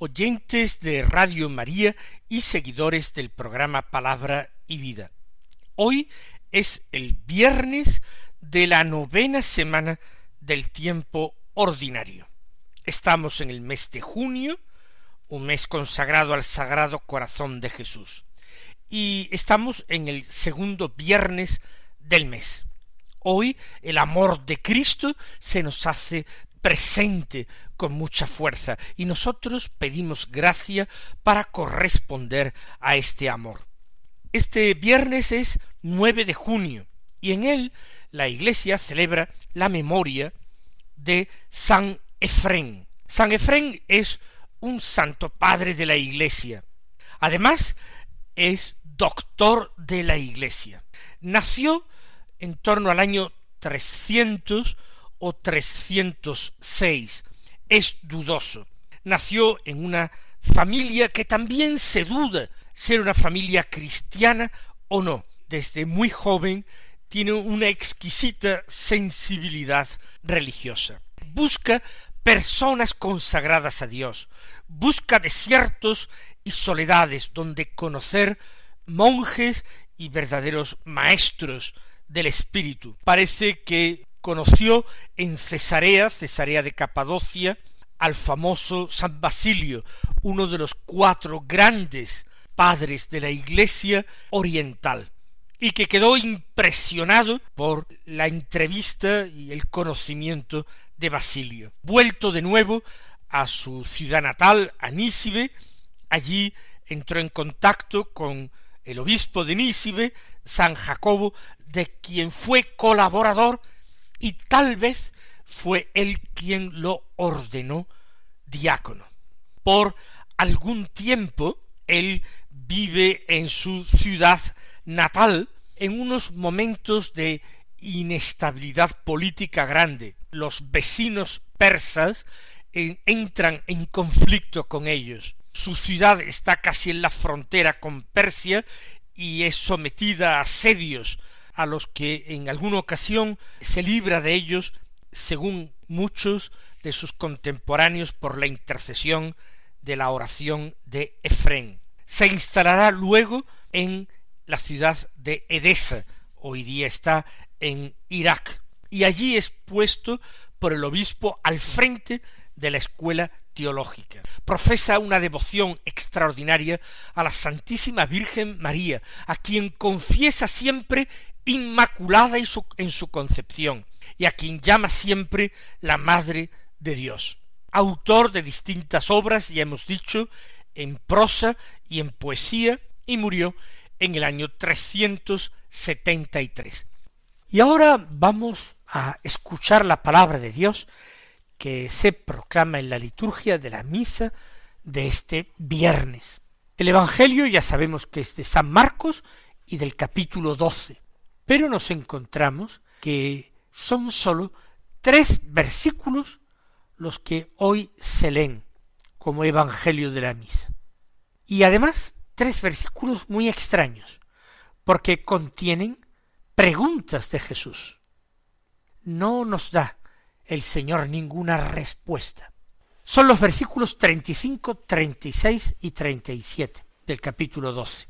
oyentes de Radio María y seguidores del programa Palabra y Vida. Hoy es el viernes de la novena semana del tiempo ordinario. Estamos en el mes de junio, un mes consagrado al Sagrado Corazón de Jesús. Y estamos en el segundo viernes del mes. Hoy el amor de Cristo se nos hace presente con mucha fuerza y nosotros pedimos gracia para corresponder a este amor. Este viernes es 9 de junio y en él la Iglesia celebra la memoria de San Efrén. San Efrén es un santo padre de la Iglesia. Además, es doctor de la Iglesia. Nació en torno al año trescientos o 306. Es dudoso. Nació en una familia que también se duda ser una familia cristiana o no. Desde muy joven tiene una exquisita sensibilidad religiosa. Busca personas consagradas a Dios, busca desiertos y soledades donde conocer monjes y verdaderos maestros del espíritu. Parece que conoció en Cesarea, Cesarea de Capadocia, al famoso San Basilio, uno de los cuatro grandes padres de la Iglesia oriental, y que quedó impresionado por la entrevista y el conocimiento de Basilio. Vuelto de nuevo a su ciudad natal, a Nísibe, allí entró en contacto con el obispo de Nísibe, San Jacobo, de quien fue colaborador y tal vez fue él quien lo ordenó diácono. Por algún tiempo él vive en su ciudad natal en unos momentos de inestabilidad política grande. Los vecinos persas entran en conflicto con ellos. Su ciudad está casi en la frontera con Persia y es sometida a asedios a los que en alguna ocasión se libra de ellos, según muchos de sus contemporáneos, por la intercesión de la oración de Efrén. Se instalará luego en la ciudad de Edesa, hoy día está en Irak, y allí es puesto por el obispo al frente de la escuela teológica. Profesa una devoción extraordinaria a la Santísima Virgen María, a quien confiesa siempre inmaculada en su, concepción, y a quien llama siempre la Madre de Dios. Autor de distintas obras, ya hemos dicho, en prosa y en poesía, y murió en el año 373. Y ahora vamos a escuchar la palabra de Dios que se proclama en la liturgia de la misa de este viernes. El Evangelio ya sabemos que es de San Marcos y del capítulo doce. Pero nos encontramos que son sólo tres versículos los que hoy se leen como Evangelio de la Misa. Y además tres versículos muy extraños, porque contienen preguntas de Jesús. No nos da el Señor ninguna respuesta. Son los versículos 35, 36 y 37 del capítulo 12.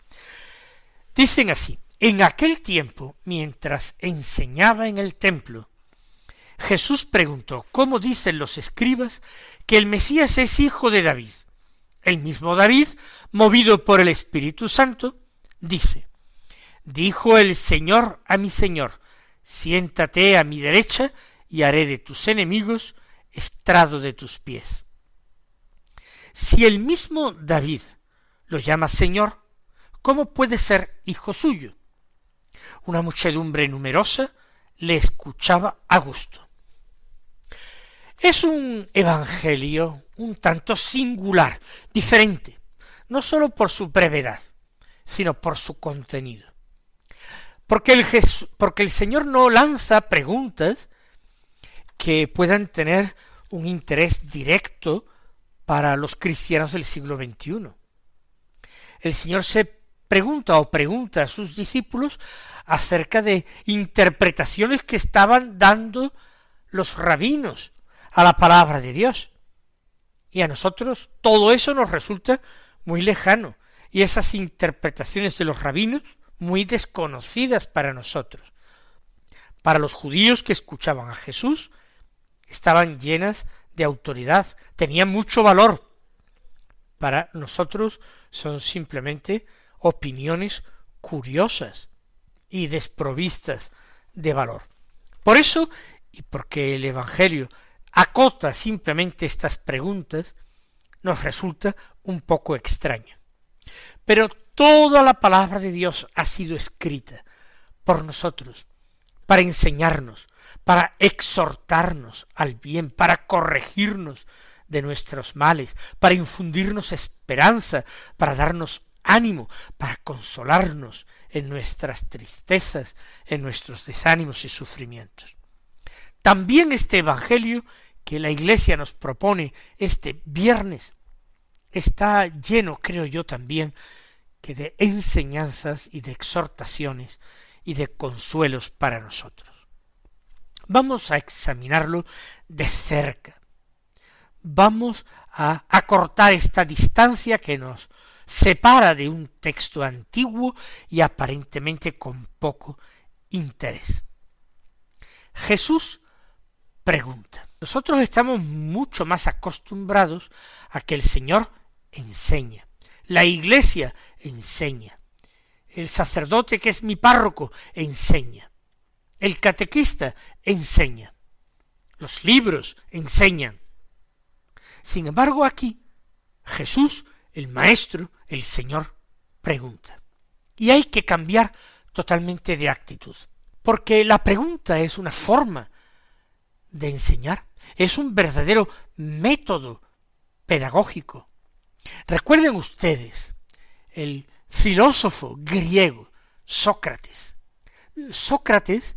Dicen así, en aquel tiempo, mientras enseñaba en el templo, Jesús preguntó, ¿cómo dicen los escribas que el Mesías es hijo de David? El mismo David, movido por el Espíritu Santo, dice, Dijo el Señor a mi Señor, siéntate a mi derecha y haré de tus enemigos estrado de tus pies. Si el mismo David lo llama Señor, ¿cómo puede ser hijo suyo? Una muchedumbre numerosa le escuchaba a gusto. Es un evangelio un tanto singular, diferente. no sólo por su brevedad, sino por su contenido. Porque el, porque el Señor no lanza preguntas que puedan tener un interés directo para los cristianos del siglo XXI. El Señor se pregunta o pregunta a sus discípulos acerca de interpretaciones que estaban dando los rabinos a la palabra de Dios. Y a nosotros todo eso nos resulta muy lejano, y esas interpretaciones de los rabinos muy desconocidas para nosotros. Para los judíos que escuchaban a Jesús, estaban llenas de autoridad, tenían mucho valor. Para nosotros son simplemente opiniones curiosas y desprovistas de valor. Por eso, y porque el Evangelio acota simplemente estas preguntas, nos resulta un poco extraño. Pero toda la palabra de Dios ha sido escrita por nosotros, para enseñarnos, para exhortarnos al bien, para corregirnos de nuestros males, para infundirnos esperanza, para darnos ánimo, para consolarnos en nuestras tristezas, en nuestros desánimos y sufrimientos. También este Evangelio que la Iglesia nos propone este viernes está lleno, creo yo también, que de enseñanzas y de exhortaciones y de consuelos para nosotros. Vamos a examinarlo de cerca. Vamos a acortar esta distancia que nos separa de un texto antiguo y aparentemente con poco interés. Jesús pregunta. Nosotros estamos mucho más acostumbrados a que el Señor enseña. La iglesia enseña. El sacerdote que es mi párroco enseña. El catequista enseña. Los libros enseñan. Sin embargo, aquí Jesús el maestro, el Señor, pregunta. Y hay que cambiar totalmente de actitud, porque la pregunta es una forma de enseñar, es un verdadero método pedagógico. Recuerden ustedes el filósofo griego Sócrates. Sócrates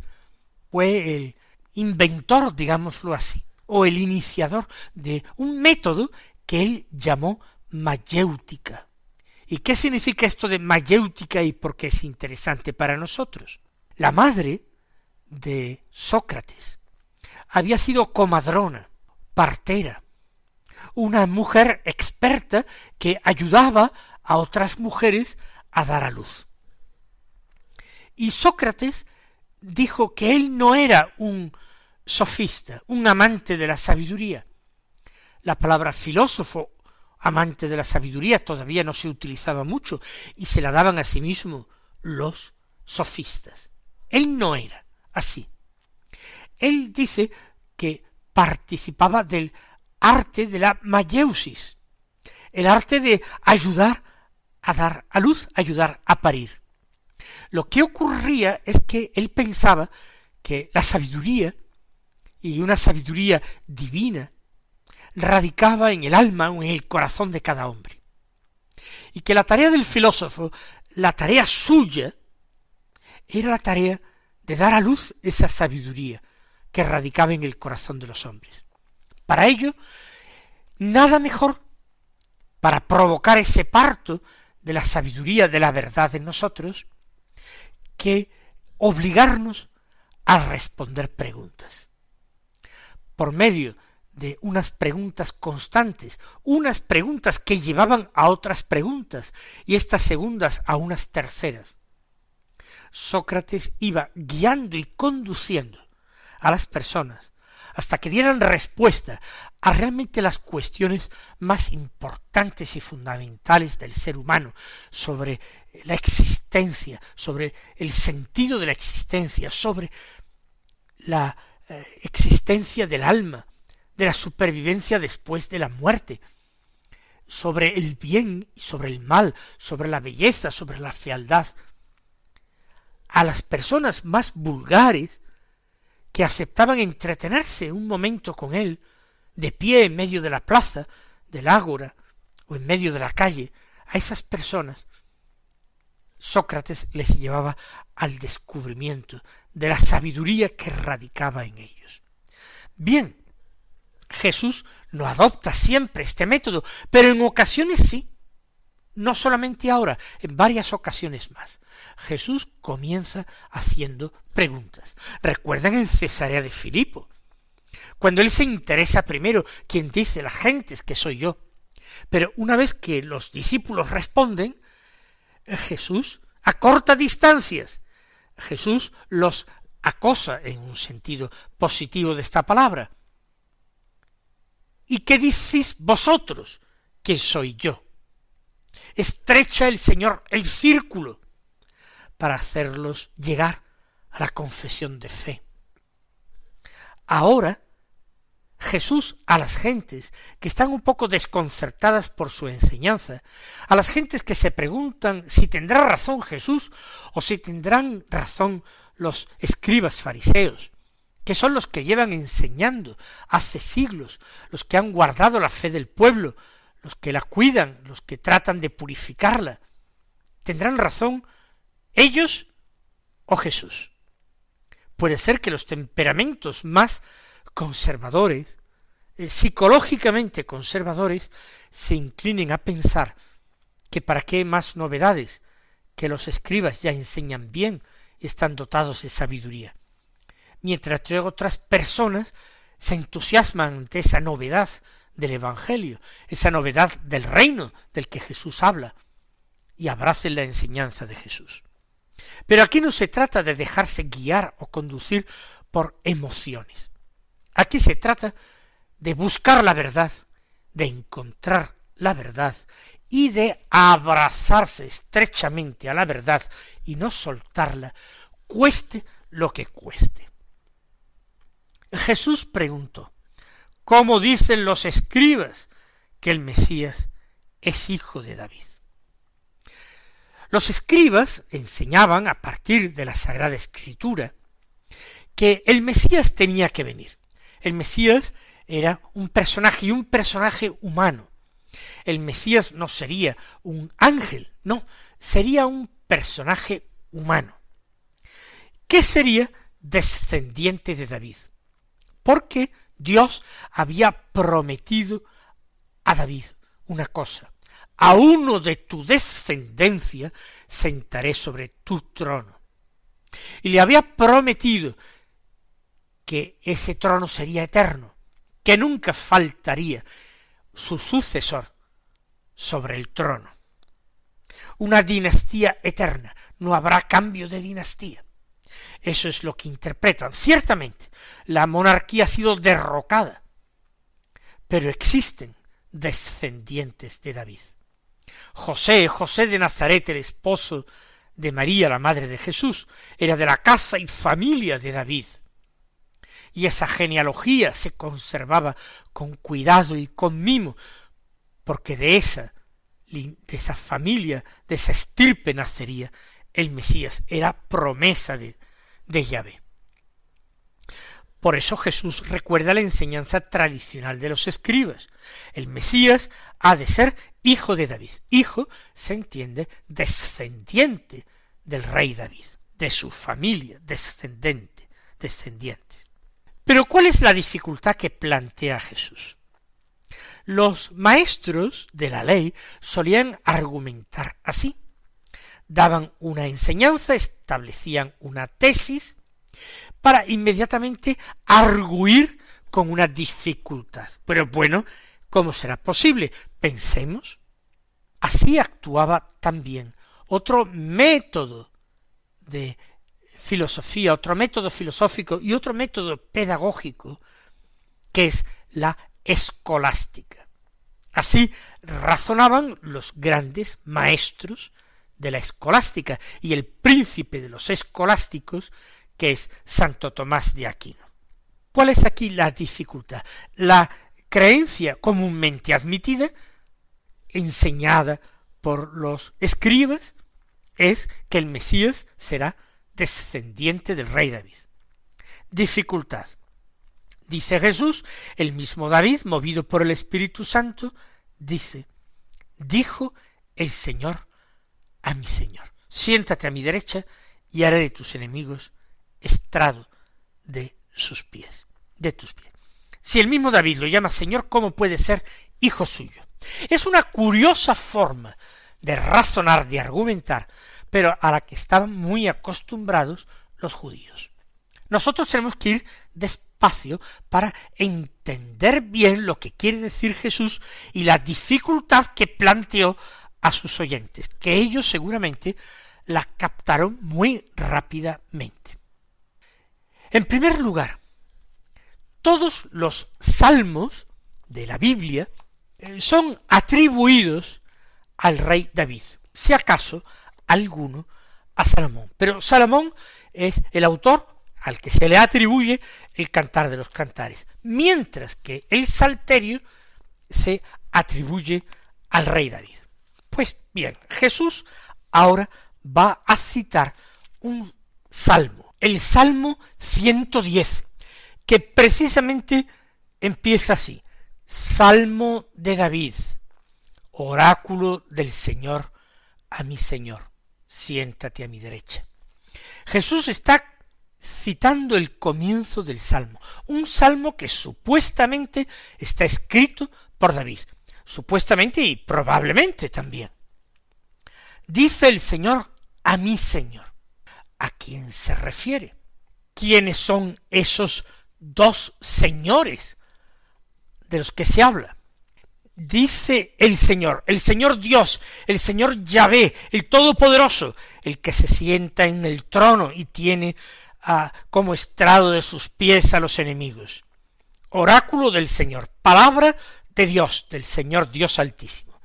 fue el inventor, digámoslo así, o el iniciador de un método que él llamó mayéutica. ¿Y qué significa esto de mayéutica y por qué es interesante para nosotros? La madre de Sócrates había sido comadrona, partera, una mujer experta que ayudaba a otras mujeres a dar a luz. Y Sócrates dijo que él no era un sofista, un amante de la sabiduría. La palabra filósofo amante de la sabiduría, todavía no se utilizaba mucho, y se la daban a sí mismo los sofistas. Él no era así. Él dice que participaba del arte de la mayeusis, el arte de ayudar a dar a luz, ayudar a parir. Lo que ocurría es que él pensaba que la sabiduría, y una sabiduría divina, radicaba en el alma o en el corazón de cada hombre. Y que la tarea del filósofo, la tarea suya, era la tarea de dar a luz esa sabiduría que radicaba en el corazón de los hombres. Para ello, nada mejor para provocar ese parto de la sabiduría de la verdad en nosotros, que obligarnos a responder preguntas. Por medio de unas preguntas constantes, unas preguntas que llevaban a otras preguntas y estas segundas a unas terceras. Sócrates iba guiando y conduciendo a las personas hasta que dieran respuesta a realmente las cuestiones más importantes y fundamentales del ser humano sobre la existencia, sobre el sentido de la existencia, sobre la eh, existencia del alma, de la supervivencia después de la muerte, sobre el bien y sobre el mal, sobre la belleza, sobre la fealdad. A las personas más vulgares que aceptaban entretenerse un momento con él, de pie en medio de la plaza, del ágora, o en medio de la calle, A esas personas Sócrates les llevaba al descubrimiento de la sabiduría que radicaba en ellos. Bien, Jesús no adopta siempre este método, pero en ocasiones sí. No solamente ahora, en varias ocasiones más. Jesús comienza haciendo preguntas. Recuerdan en Cesarea de Filipo, cuando él se interesa primero quien dice la gente que soy yo. Pero una vez que los discípulos responden, Jesús acorta distancias. Jesús los acosa en un sentido positivo de esta palabra. ¿Y qué decís vosotros que soy yo? Estrecha el Señor el círculo para hacerlos llegar a la confesión de fe. Ahora Jesús a las gentes que están un poco desconcertadas por su enseñanza, a las gentes que se preguntan si tendrá razón Jesús o si tendrán razón los escribas fariseos, que son los que llevan enseñando hace siglos, los que han guardado la fe del pueblo, los que la cuidan, los que tratan de purificarla. ¿Tendrán razón ellos o Jesús? Puede ser que los temperamentos más conservadores, eh, psicológicamente conservadores, se inclinen a pensar que para qué más novedades, que los escribas ya enseñan bien están dotados de sabiduría. Mientras otras personas se entusiasman ante esa novedad del Evangelio, esa novedad del reino del que Jesús habla, y abracen la enseñanza de Jesús. Pero aquí no se trata de dejarse guiar o conducir por emociones. Aquí se trata de buscar la verdad, de encontrar la verdad y de abrazarse estrechamente a la verdad y no soltarla, cueste lo que cueste. Jesús preguntó, ¿cómo dicen los escribas que el Mesías es hijo de David? Los escribas enseñaban a partir de la Sagrada Escritura que el Mesías tenía que venir, el Mesías era un personaje y un personaje humano. El Mesías no sería un ángel, no, sería un personaje humano. ¿Qué sería descendiente de David? Porque Dios había prometido a David una cosa. A uno de tu descendencia sentaré sobre tu trono. Y le había prometido que ese trono sería eterno, que nunca faltaría su sucesor sobre el trono. Una dinastía eterna, no habrá cambio de dinastía. Eso es lo que interpretan. Ciertamente, la monarquía ha sido derrocada, pero existen descendientes de David. José, José de Nazaret, el esposo de María, la madre de Jesús, era de la casa y familia de David y esa genealogía se conservaba con cuidado y con mimo, porque de esa, de esa familia, de esa estirpe nacería el Mesías, era promesa de, de Yahvé. Por eso Jesús recuerda la enseñanza tradicional de los escribas. El Mesías ha de ser hijo de David. Hijo se entiende descendiente del rey David, de su familia, descendente, descendiente. Pero ¿cuál es la dificultad que plantea Jesús? Los maestros de la ley solían argumentar así. Daban una enseñanza, establecían una tesis, para inmediatamente arguir con una dificultad. Pero bueno, ¿cómo será posible? Pensemos. Así actuaba también otro método de filosofía, otro método filosófico y otro método pedagógico, que es la escolástica. Así razonaban los grandes maestros de la escolástica y el príncipe de los escolásticos, que es Santo Tomás de Aquino. ¿Cuál es aquí la dificultad? La creencia comúnmente admitida, enseñada por los escribas, es que el Mesías será descendiente del rey David. Dificultad. Dice Jesús, el mismo David, movido por el Espíritu Santo, dice, dijo el Señor a mi Señor. Siéntate a mi derecha y haré de tus enemigos estrado de sus pies, de tus pies. Si el mismo David lo llama Señor, ¿cómo puede ser hijo suyo? Es una curiosa forma de razonar, de argumentar, pero a la que estaban muy acostumbrados los judíos. Nosotros tenemos que ir despacio para entender bien lo que quiere decir Jesús y la dificultad que planteó a sus oyentes, que ellos seguramente la captaron muy rápidamente. En primer lugar, todos los salmos de la Biblia eh, son atribuidos al rey David, si acaso alguno a Salomón. Pero Salomón es el autor al que se le atribuye el cantar de los cantares, mientras que el salterio se atribuye al rey David. Pues bien, Jesús ahora va a citar un salmo, el Salmo 110, que precisamente empieza así, Salmo de David, oráculo del Señor a mi Señor, siéntate a mi derecha. Jesús está citando el comienzo del Salmo, un Salmo que supuestamente está escrito por David, supuestamente y probablemente también. Dice el Señor a mi Señor. ¿A quién se refiere? ¿Quiénes son esos dos señores de los que se habla? Dice el Señor, el Señor Dios, el Señor Yahvé, el Todopoderoso, el que se sienta en el trono y tiene a, como estrado de sus pies a los enemigos. Oráculo del Señor, palabra de Dios, del Señor Dios Altísimo.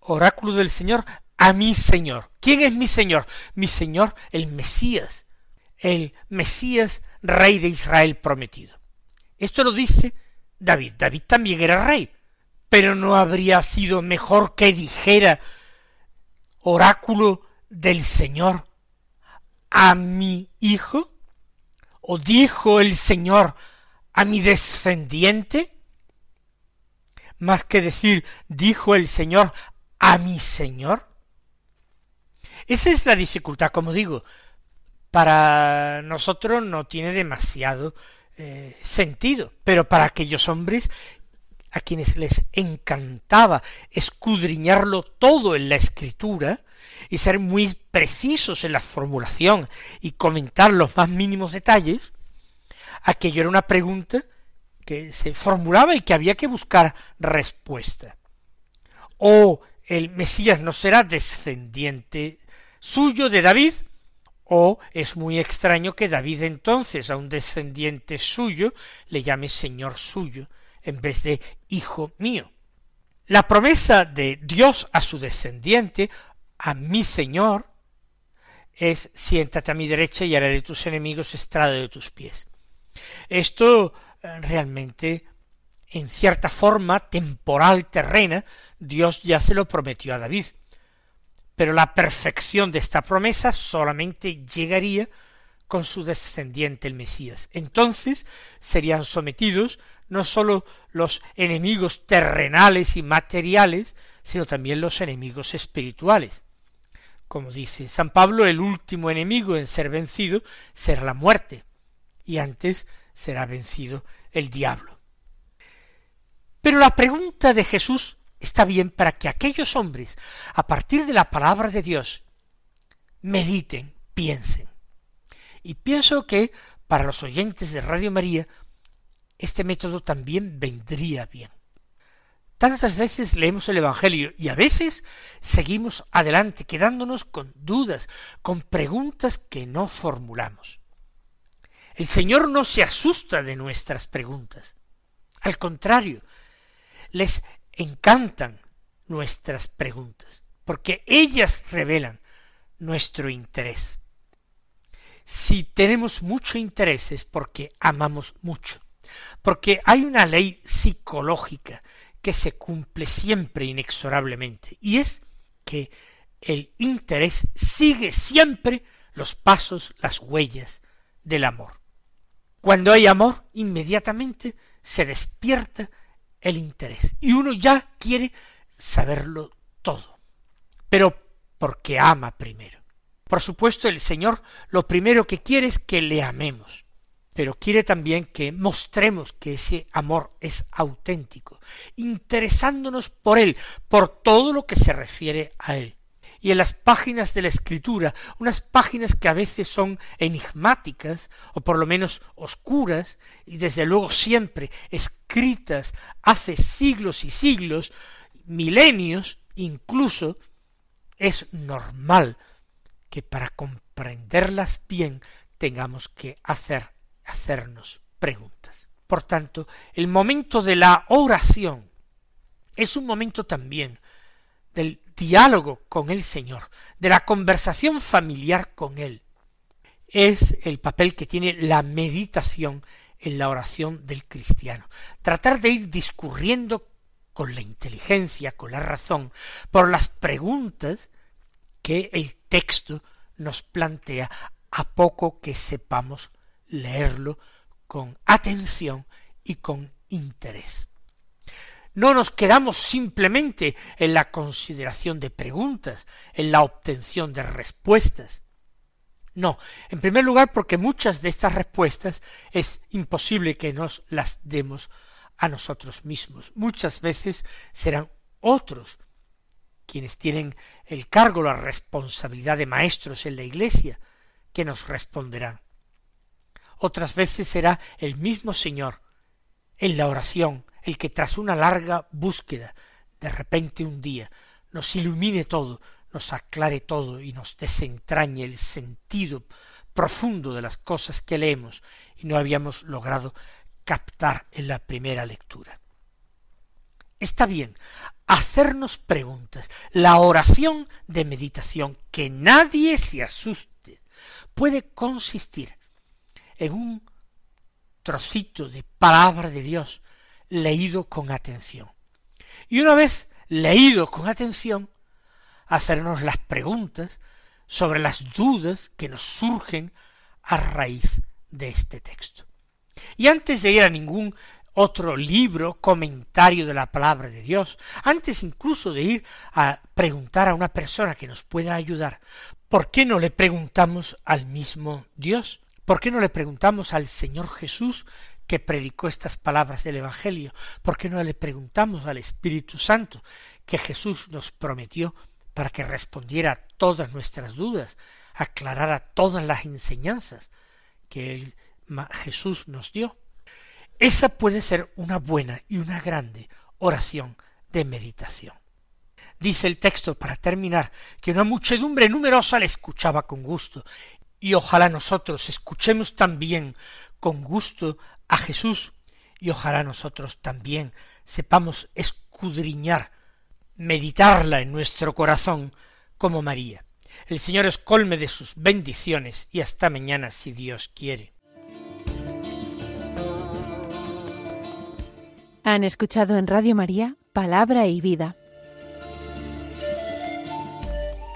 Oráculo del Señor a mi Señor. ¿Quién es mi Señor? Mi Señor, el Mesías, el Mesías, rey de Israel prometido. Esto lo dice David. David también era rey, pero no habría sido mejor que dijera oráculo del Señor a mi hijo? ¿O dijo el Señor a mi descendiente? Más que decir, dijo el Señor a mi Señor. Esa es la dificultad, como digo, para nosotros no tiene demasiado eh, sentido, pero para aquellos hombres a quienes les encantaba escudriñarlo todo en la escritura y ser muy precisos en la formulación y comentar los más mínimos detalles, aquello era una pregunta que se formulaba y que había que buscar respuesta. O el Mesías no será descendiente suyo de David, o es muy extraño que David entonces a un descendiente suyo le llame Señor suyo en vez de Hijo mío. La promesa de Dios a su descendiente, a mi Señor, es siéntate a mi derecha y haré de tus enemigos estrado de tus pies. Esto realmente, en cierta forma temporal, terrena, Dios ya se lo prometió a David pero la perfección de esta promesa solamente llegaría con su descendiente el Mesías. Entonces serían sometidos no sólo los enemigos terrenales y materiales, sino también los enemigos espirituales. Como dice San Pablo, el último enemigo en ser vencido será la muerte, y antes será vencido el diablo. Pero la pregunta de Jesús está bien para que aquellos hombres, a partir de la palabra de Dios, mediten, piensen. Y pienso que para los oyentes de Radio María, este método también vendría bien. Tantas veces leemos el Evangelio y a veces seguimos adelante quedándonos con dudas, con preguntas que no formulamos. El Señor no se asusta de nuestras preguntas. Al contrario, les encantan nuestras preguntas, porque ellas revelan nuestro interés. Si tenemos mucho interés es porque amamos mucho, porque hay una ley psicológica que se cumple siempre inexorablemente, y es que el interés sigue siempre los pasos, las huellas del amor. Cuando hay amor, inmediatamente se despierta el interés. Y uno ya quiere saberlo todo. pero porque ama primero. Por supuesto, el Señor lo primero que quiere es que le amemos, pero quiere también que mostremos que ese amor es auténtico, interesándonos por Él, por todo lo que se refiere a Él. Y en las páginas de la Escritura, unas páginas que a veces son enigmáticas, o por lo menos oscuras, y desde luego siempre escritas hace siglos y siglos, milenios incluso, es normal que para comprenderlas bien tengamos que hacer, hacernos preguntas. Por tanto, el momento de la oración es un momento también del diálogo con el Señor, de la conversación familiar con Él. Es el papel que tiene la meditación en la oración del cristiano. Tratar de ir discurriendo con la inteligencia, con la razón, por las preguntas que el texto nos plantea a poco que sepamos leerlo con atención y con interés. No nos quedamos simplemente en la consideración de preguntas, en la obtención de respuestas. No, en primer lugar porque muchas de estas respuestas es imposible que nos las demos a nosotros mismos. Muchas veces serán otros quienes tienen el cargo, la responsabilidad de maestros en la Iglesia, que nos responderán. Otras veces será el mismo Señor, en la oración, el que tras una larga búsqueda, de repente un día, nos ilumine todo, nos aclare todo y nos desentrañe el sentido profundo de las cosas que leemos y no habíamos logrado captar en la primera lectura. Está bien hacernos preguntas. La oración de meditación, que nadie se asuste, puede consistir en un trocito de palabra de Dios leído con atención. Y una vez leído con atención, hacernos las preguntas sobre las dudas que nos surgen a raíz de este texto. Y antes de ir a ningún otro libro, comentario de la palabra de Dios, antes incluso de ir a preguntar a una persona que nos pueda ayudar, ¿por qué no le preguntamos al mismo Dios? ¿Por qué no le preguntamos al Señor Jesús que predicó estas palabras del Evangelio? ¿Por qué no le preguntamos al Espíritu Santo que Jesús nos prometió para que respondiera a todas nuestras dudas, aclarara todas las enseñanzas que Jesús nos dio. Esa puede ser una buena y una grande oración de meditación. Dice el texto, para terminar, que una muchedumbre numerosa le escuchaba con gusto, y ojalá nosotros escuchemos también con gusto a Jesús, y ojalá nosotros también sepamos escudriñar, meditarla en nuestro corazón como María. El Señor es colme de sus bendiciones y hasta mañana si Dios quiere. Han escuchado en Radio María Palabra y Vida,